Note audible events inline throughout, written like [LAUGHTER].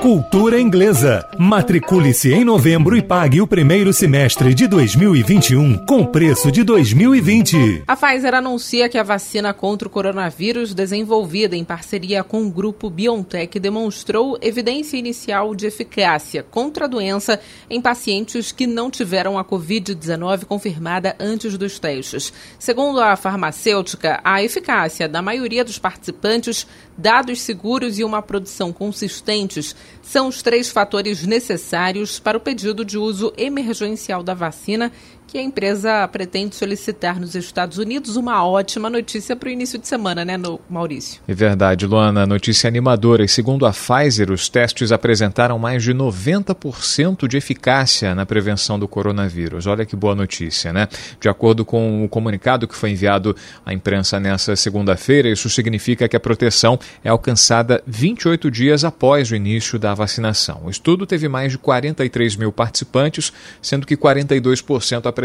Cultura Inglesa. Matricule-se em novembro e pague o primeiro semestre de 2021 com preço de 2020. A Pfizer anuncia que a vacina contra o coronavírus, desenvolvida em parceria com o grupo BioNTech, demonstrou evidência inicial de eficácia contra a doença em pacientes que não tiveram a Covid-19 confirmada antes dos testes. Segundo a farmacêutica, a eficácia da maioria dos participantes, dados seguros e uma produção consistentes são os três fatores necessários para o pedido de uso emergencial da vacina que a empresa pretende solicitar nos Estados Unidos. Uma ótima notícia para o início de semana, né, Maurício? É verdade, Luana. Notícia animadora. E segundo a Pfizer, os testes apresentaram mais de 90% de eficácia na prevenção do coronavírus. Olha que boa notícia, né? De acordo com o comunicado que foi enviado à imprensa nessa segunda-feira, isso significa que a proteção é alcançada 28 dias após o início da vacinação. O estudo teve mais de 43 mil participantes, sendo que 42% apresentaram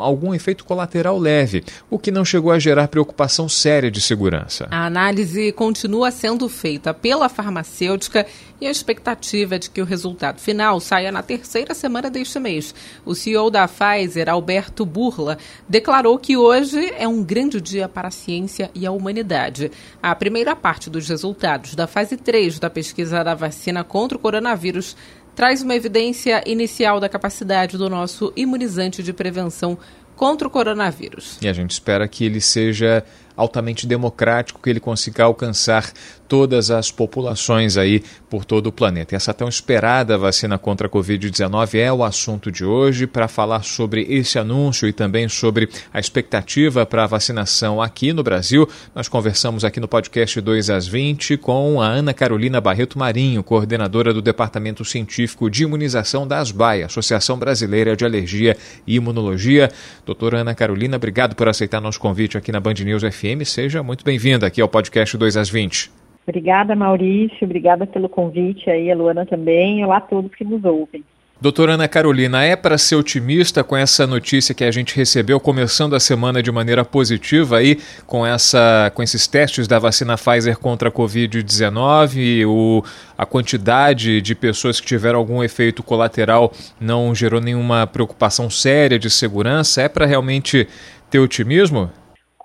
algum efeito colateral leve, o que não chegou a gerar preocupação séria de segurança. A análise continua sendo feita pela farmacêutica e a expectativa é de que o resultado final saia na terceira semana deste mês. O CEO da Pfizer, Alberto Burla, declarou que hoje é um grande dia para a ciência e a humanidade. A primeira parte dos resultados da fase 3 da pesquisa da vacina contra o coronavírus traz uma evidência inicial da capacidade do nosso imunizante de prevenção contra o coronavírus. E a gente espera que ele seja altamente democrático, que ele consiga alcançar todas as populações aí por todo o planeta. Essa tão esperada vacina contra a Covid-19 é o assunto de hoje para falar sobre esse anúncio e também sobre a expectativa para a vacinação aqui no Brasil. Nós conversamos aqui no podcast 2 às 20 com a Ana Carolina Barreto Marinho, coordenadora do Departamento Científico de Imunização da ASBAI, Associação Brasileira de Alergia e Imunologia. Doutora Ana Carolina, obrigado por aceitar nosso convite aqui na Band News FM. Seja muito bem-vinda aqui ao podcast 2 às 20. Obrigada, Maurício. Obrigada pelo convite aí, a Luana também. Olá a todos que nos ouvem. Doutora Ana Carolina, é para ser otimista com essa notícia que a gente recebeu começando a semana de maneira positiva aí com essa com esses testes da vacina Pfizer contra a COVID-19, o a quantidade de pessoas que tiveram algum efeito colateral não gerou nenhuma preocupação séria de segurança, é para realmente ter otimismo?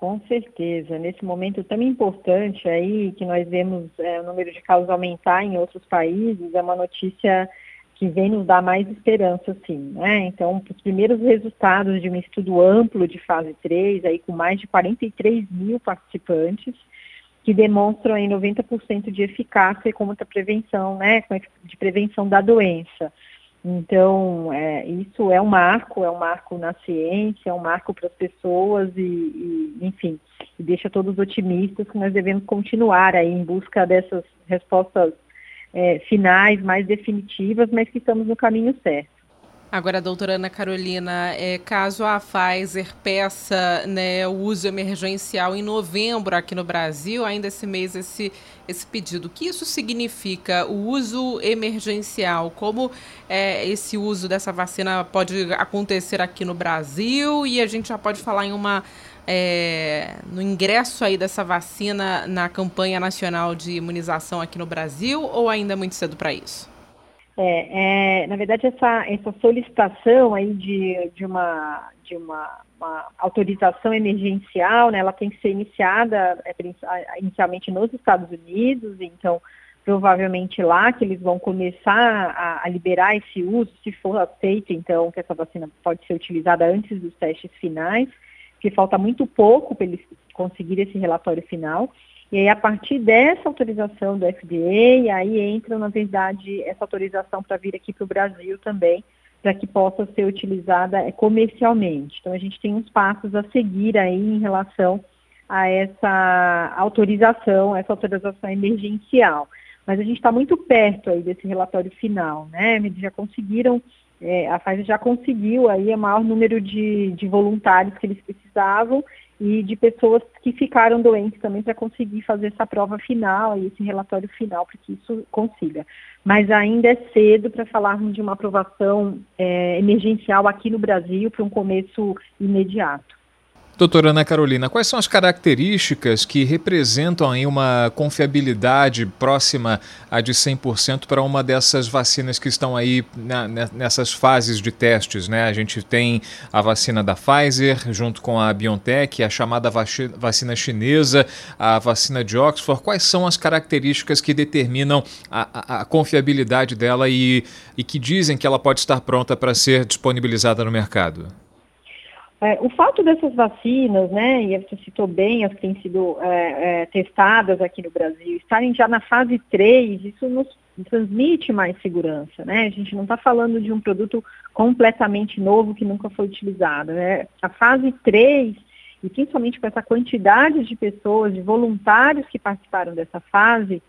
Com certeza. Nesse momento tão importante aí, que nós vemos é, o número de casos aumentar em outros países, é uma notícia que vem nos dar mais esperança, sim. Né? Então, os primeiros resultados de um estudo amplo de fase 3, aí com mais de 43 mil participantes, que demonstram aí 90% de eficácia contra a prevenção, né, de prevenção da doença. Então, é, isso é um marco, é um marco na ciência, é um marco para as pessoas e, e, enfim, deixa todos otimistas que nós devemos continuar aí em busca dessas respostas é, finais, mais definitivas, mas que estamos no caminho certo. Agora, doutora Ana Carolina, é, caso a Pfizer peça né, o uso emergencial em novembro aqui no Brasil, ainda esse mês, esse, esse pedido, o que isso significa? O uso emergencial, como é, esse uso dessa vacina pode acontecer aqui no Brasil e a gente já pode falar em uma. É, no ingresso aí dessa vacina na campanha nacional de imunização aqui no Brasil ou ainda é muito cedo para isso? É, é, na verdade, essa, essa solicitação aí de, de, uma, de uma, uma autorização emergencial, né, ela tem que ser iniciada é, inicialmente nos Estados Unidos, então provavelmente lá que eles vão começar a, a, liberar esse uso, se for aceito, então, que essa vacina pode ser utilizada antes dos testes finais, porque falta muito pouco para eles conseguirem esse relatório final. E aí, a partir dessa autorização do FDA, aí entra, na verdade, essa autorização para vir aqui para o Brasil também, para que possa ser utilizada é, comercialmente. Então, a gente tem uns passos a seguir aí em relação a essa autorização, essa autorização emergencial. Mas a gente está muito perto aí desse relatório final, né? Eles já conseguiram é, a Pfizer já conseguiu aí o maior número de, de voluntários que eles precisavam e de pessoas que ficaram doentes também para conseguir fazer essa prova final e esse relatório final para que isso consiga. Mas ainda é cedo para falarmos de uma aprovação é, emergencial aqui no Brasil para um começo imediato. Doutora Ana Carolina, quais são as características que representam aí uma confiabilidade próxima a de 100% para uma dessas vacinas que estão aí na, nessas fases de testes? Né? A gente tem a vacina da Pfizer junto com a BioNTech, a chamada vacina chinesa, a vacina de Oxford. Quais são as características que determinam a, a, a confiabilidade dela e, e que dizem que ela pode estar pronta para ser disponibilizada no mercado? É, o fato dessas vacinas, né, e você citou bem as que têm sido é, é, testadas aqui no Brasil, estarem já na fase 3, isso nos transmite mais segurança, né? A gente não está falando de um produto completamente novo que nunca foi utilizado, né? A fase 3, e principalmente com essa quantidade de pessoas, de voluntários que participaram dessa fase,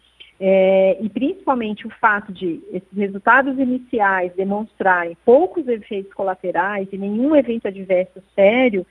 é, e principalmente o fato de esses resultados iniciais demonstrarem poucos efeitos colaterais e nenhum evento adverso sério,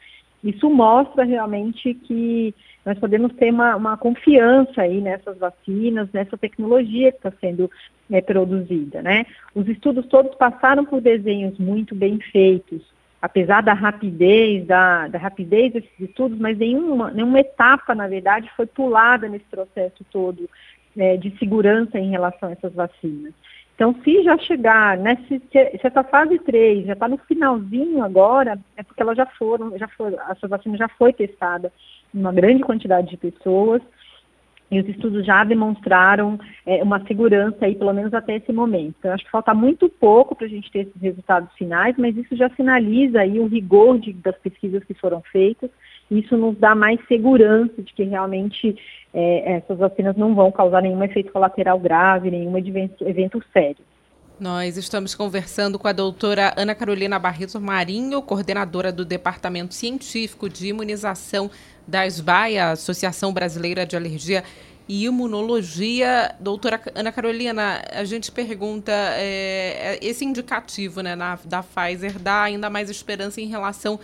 isso mostra realmente que nós podemos ter uma, uma confiança aí nessas vacinas, nessa tecnologia que está sendo é, produzida, né? Os estudos todos passaram por desenhos muito bem feitos, apesar da rapidez, da, da rapidez desses estudos, mas nenhuma, nenhuma etapa, na verdade, foi pulada nesse processo todo é, de segurança em relação a essas vacinas. Então, se já chegar, né, se, se essa fase 3 já está no finalzinho agora, é porque elas já foram, já foram, essa vacina já foi testada em uma grande quantidade de pessoas, e os estudos já demonstraram é, uma segurança aí, pelo menos até esse momento. Então, acho que falta muito pouco para a gente ter esses resultados finais, mas isso já sinaliza aí o rigor de, das pesquisas que foram feitas. Isso nos dá mais segurança de que realmente é, essas vacinas não vão causar nenhum efeito colateral grave, nenhum evento, evento sério. Nós estamos conversando com a doutora Ana Carolina Barreto Marinho, coordenadora do Departamento Científico de Imunização da SBAI, Associação Brasileira de Alergia e Imunologia. Doutora Ana Carolina, a gente pergunta, é, esse indicativo né, na, da Pfizer dá ainda mais esperança em relação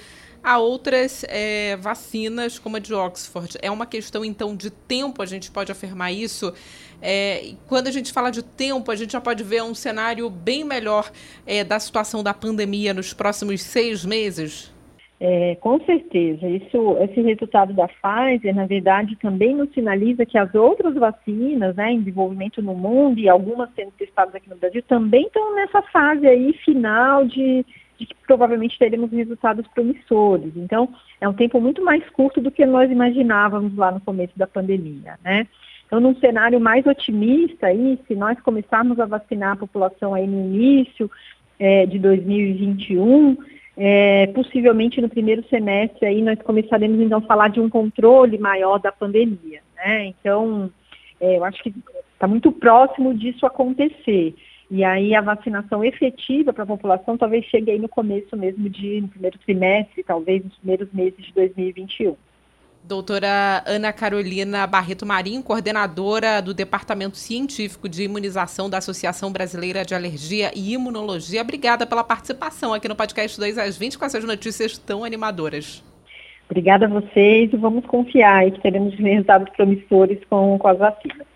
a outras é, vacinas, como a de Oxford. É uma questão, então, de tempo, a gente pode afirmar isso. É, quando a gente fala de tempo, a gente já pode ver um cenário bem melhor é, da situação da pandemia nos próximos seis meses? É, com certeza. Isso, esse resultado da Pfizer, na verdade, também nos sinaliza que as outras vacinas né, em desenvolvimento no mundo e algumas sendo testadas aqui no Brasil também estão nessa fase aí final de, de que provavelmente teremos resultados promissores. Então, é um tempo muito mais curto do que nós imaginávamos lá no começo da pandemia, né? Então, num cenário mais otimista aí, se nós começarmos a vacinar a população aí no início é, de 2021, é, possivelmente no primeiro semestre aí nós começaremos então a falar de um controle maior da pandemia, né? Então, é, eu acho que está muito próximo disso acontecer. E aí a vacinação efetiva para a população talvez chegue aí no começo mesmo de, no primeiro trimestre, talvez nos primeiros meses de 2021. Doutora Ana Carolina Barreto Marinho, coordenadora do Departamento Científico de Imunização da Associação Brasileira de Alergia e Imunologia. Obrigada pela participação aqui no podcast 2 às 20 com essas notícias tão animadoras. Obrigada a vocês e vamos confiar que teremos [LAUGHS] resultados promissores com, com as vacinas.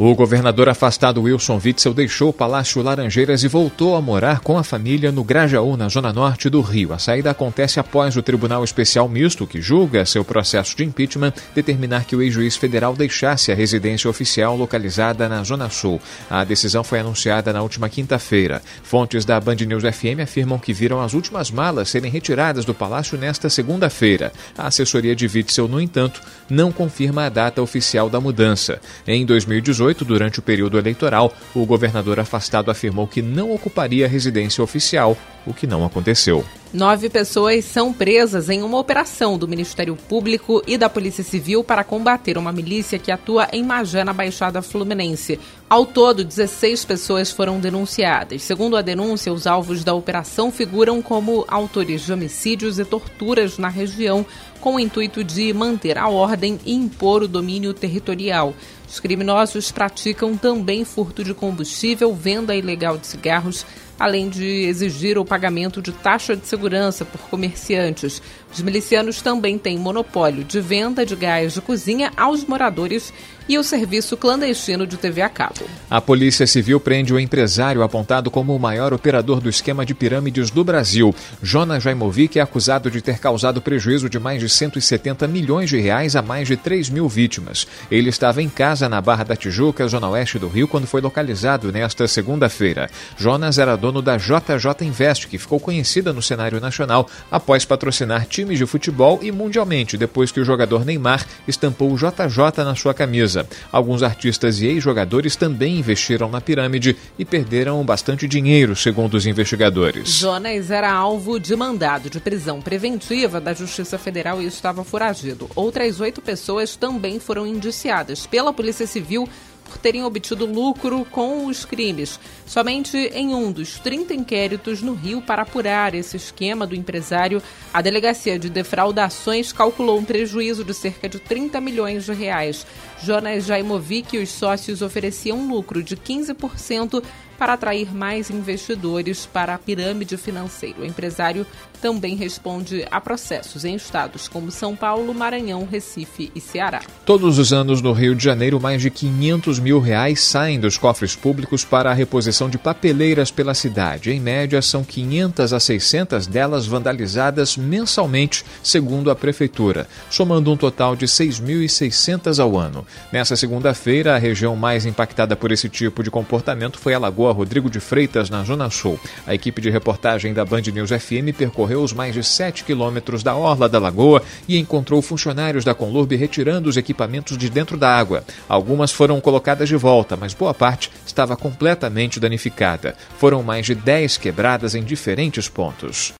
O governador afastado Wilson Witzel deixou o Palácio Laranjeiras e voltou a morar com a família no Grajaú, na zona norte do Rio. A saída acontece após o Tribunal Especial Misto, que julga seu processo de impeachment, determinar que o ex-juiz federal deixasse a residência oficial localizada na Zona Sul. A decisão foi anunciada na última quinta-feira. Fontes da Band News FM afirmam que viram as últimas malas serem retiradas do palácio nesta segunda-feira. A assessoria de Witzel, no entanto, não confirma a data oficial da mudança. Em 2018, 2018, durante o período eleitoral, o governador afastado afirmou que não ocuparia a residência oficial, o que não aconteceu. Nove pessoas são presas em uma operação do Ministério Público e da Polícia Civil para combater uma milícia que atua em Magé, na Baixada Fluminense. Ao todo, 16 pessoas foram denunciadas. Segundo a denúncia, os alvos da operação figuram como autores de homicídios e torturas na região, com o intuito de manter a ordem e impor o domínio territorial. Os criminosos praticam também furto de combustível, venda ilegal de cigarros, além de exigir o pagamento de taxa de segurança por comerciantes. Os milicianos também têm monopólio de venda de gás de cozinha aos moradores e o serviço clandestino de TV a cabo. A Polícia Civil prende o empresário apontado como o maior operador do esquema de pirâmides do Brasil. Jonas Jaimovic é acusado de ter causado prejuízo de mais de 170 milhões de reais a mais de 3 mil vítimas. Ele estava em casa na Barra da Tijuca, zona oeste do Rio, quando foi localizado nesta segunda-feira. Jonas era dono da JJ Invest, que ficou conhecida no cenário nacional após patrocinar times de futebol e mundialmente, depois que o jogador Neymar estampou o JJ na sua camisa. Alguns artistas e ex-jogadores também investiram na pirâmide e perderam bastante dinheiro, segundo os investigadores. Jonas era alvo de mandado de prisão preventiva da Justiça Federal e estava foragido. Outras oito pessoas também foram indiciadas pela Polícia Civil por terem obtido lucro com os crimes. Somente em um dos 30 inquéritos no Rio para apurar esse esquema do empresário, a Delegacia de Defraudações calculou um prejuízo de cerca de 30 milhões de reais. Jonas Jaimovic e os sócios ofereciam um lucro de 15% para atrair mais investidores para a pirâmide financeira. O empresário também responde a processos em estados como São Paulo, Maranhão, Recife e Ceará. Todos os anos no Rio de Janeiro, mais de 500 mil reais saem dos cofres públicos para a reposição de papeleiras pela cidade. Em média, são 500 a 600 delas vandalizadas mensalmente, segundo a Prefeitura, somando um total de 6.600 ao ano. Nessa segunda-feira, a região mais impactada por esse tipo de comportamento foi a Lagoa Rodrigo de Freitas, na Zona Sul. A equipe de reportagem da Band News FM percorreu os mais de 7 quilômetros da orla da lagoa e encontrou funcionários da Conlurb retirando os equipamentos de dentro da água. Algumas foram colocadas de volta, mas boa parte estava completamente danificada. Foram mais de 10 quebradas em diferentes pontos.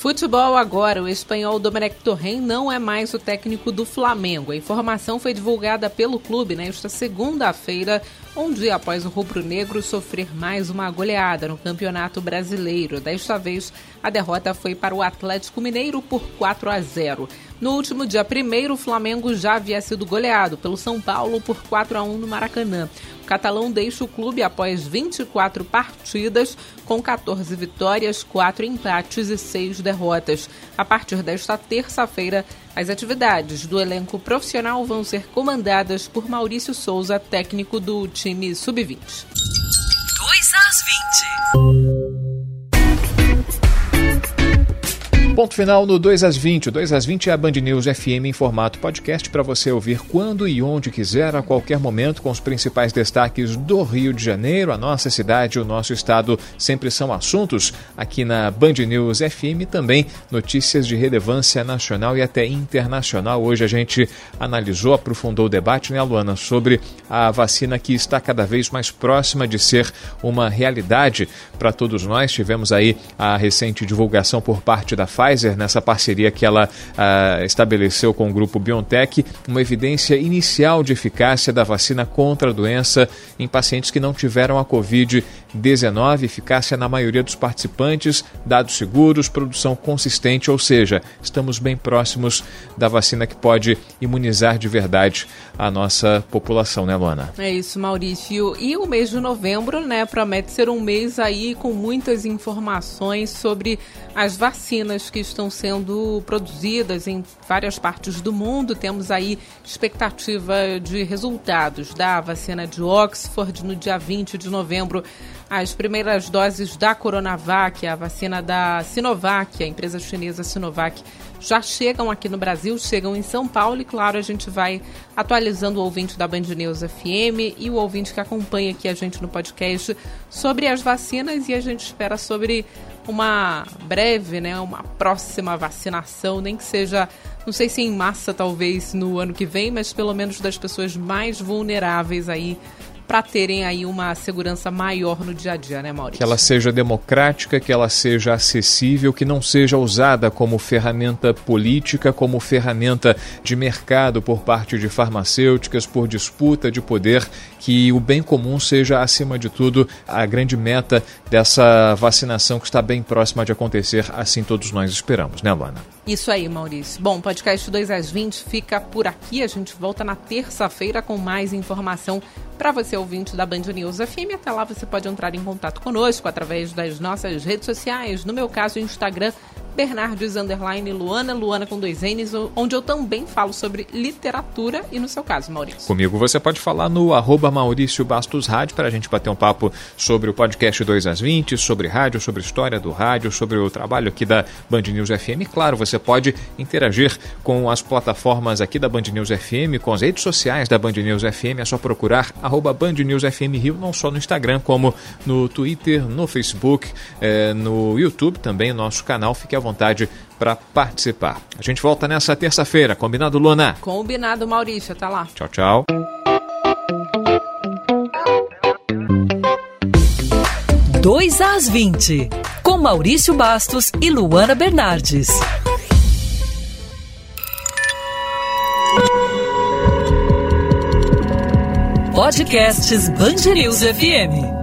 Futebol agora, o espanhol Domenech Torren não é mais o técnico do Flamengo. A informação foi divulgada pelo clube nesta segunda-feira, um dia após o rubro-negro sofrer mais uma goleada no Campeonato Brasileiro. Desta vez, a derrota foi para o Atlético Mineiro por 4 a 0. No último dia 1 o Flamengo já havia sido goleado pelo São Paulo por 4 a 1 no Maracanã catalão deixa o clube após 24 partidas, com 14 vitórias, 4 empates e 6 derrotas. A partir desta terça-feira, as atividades do elenco profissional vão ser comandadas por Maurício Souza, técnico do time sub-20. 2 às 20. Ponto final no 2 às 20. O 2 às 20 é a Band News FM em formato podcast para você ouvir quando e onde quiser, a qualquer momento, com os principais destaques do Rio de Janeiro. A nossa cidade, o nosso estado sempre são assuntos aqui na Band News FM. Também notícias de relevância nacional e até internacional. Hoje a gente analisou, aprofundou o debate, né, Luana, sobre a vacina que está cada vez mais próxima de ser uma realidade para todos nós. Tivemos aí a recente divulgação por parte da Pfizer Pfizer, nessa parceria que ela ah, estabeleceu com o grupo BioNTech, uma evidência inicial de eficácia da vacina contra a doença em pacientes que não tiveram a Covid-19, eficácia na maioria dos participantes, dados seguros, produção consistente, ou seja, estamos bem próximos da vacina que pode imunizar de verdade a nossa população, né, Luana? É isso, Maurício. E o mês de novembro, né, promete ser um mês aí com muitas informações sobre as vacinas que estão sendo produzidas em várias partes do mundo. Temos aí expectativa de resultados da vacina de Oxford no dia 20 de novembro. As primeiras doses da Coronavac, a vacina da Sinovac, a empresa chinesa Sinovac, já chegam aqui no Brasil, chegam em São Paulo e, claro, a gente vai atualizando o ouvinte da Band News FM e o ouvinte que acompanha aqui a gente no podcast sobre as vacinas e a gente espera sobre uma breve, né, uma próxima vacinação, nem que seja, não sei se em massa talvez no ano que vem, mas pelo menos das pessoas mais vulneráveis aí para terem aí uma segurança maior no dia a dia, né, Maurício? Que ela seja democrática, que ela seja acessível, que não seja usada como ferramenta política, como ferramenta de mercado por parte de farmacêuticas, por disputa de poder, que o bem comum seja, acima de tudo, a grande meta dessa vacinação que está bem próxima de acontecer, assim todos nós esperamos, né, Luana? Isso aí, Maurício. Bom, podcast 2 às 20 fica por aqui. A gente volta na terça-feira com mais informação para você, ouvinte da Band News FM. Até lá você pode entrar em contato conosco através das nossas redes sociais. No meu caso, Instagram, Bernardes Underline Luana, Luana com dois N's, onde eu também falo sobre literatura e no seu caso, Maurício. Comigo você pode falar no arroba Maurício Bastos Rádio para a gente bater um papo sobre o podcast 2 às 20, sobre rádio, sobre história do rádio, sobre o trabalho aqui da Band News FM. Claro, você pode interagir com as plataformas aqui da Band News FM, com as redes sociais da Band News FM, é só procurar arroba Band News FM Rio, não só no Instagram, como no Twitter, no Facebook, eh, no YouTube também, nosso canal. Fique à vontade para participar. A gente volta nessa terça-feira, combinado, Luna? Combinado, Maurício. Até lá. Tchau, tchau. Dois às 20, com Maurício Bastos e Luana Bernardes. Podcasts News FM.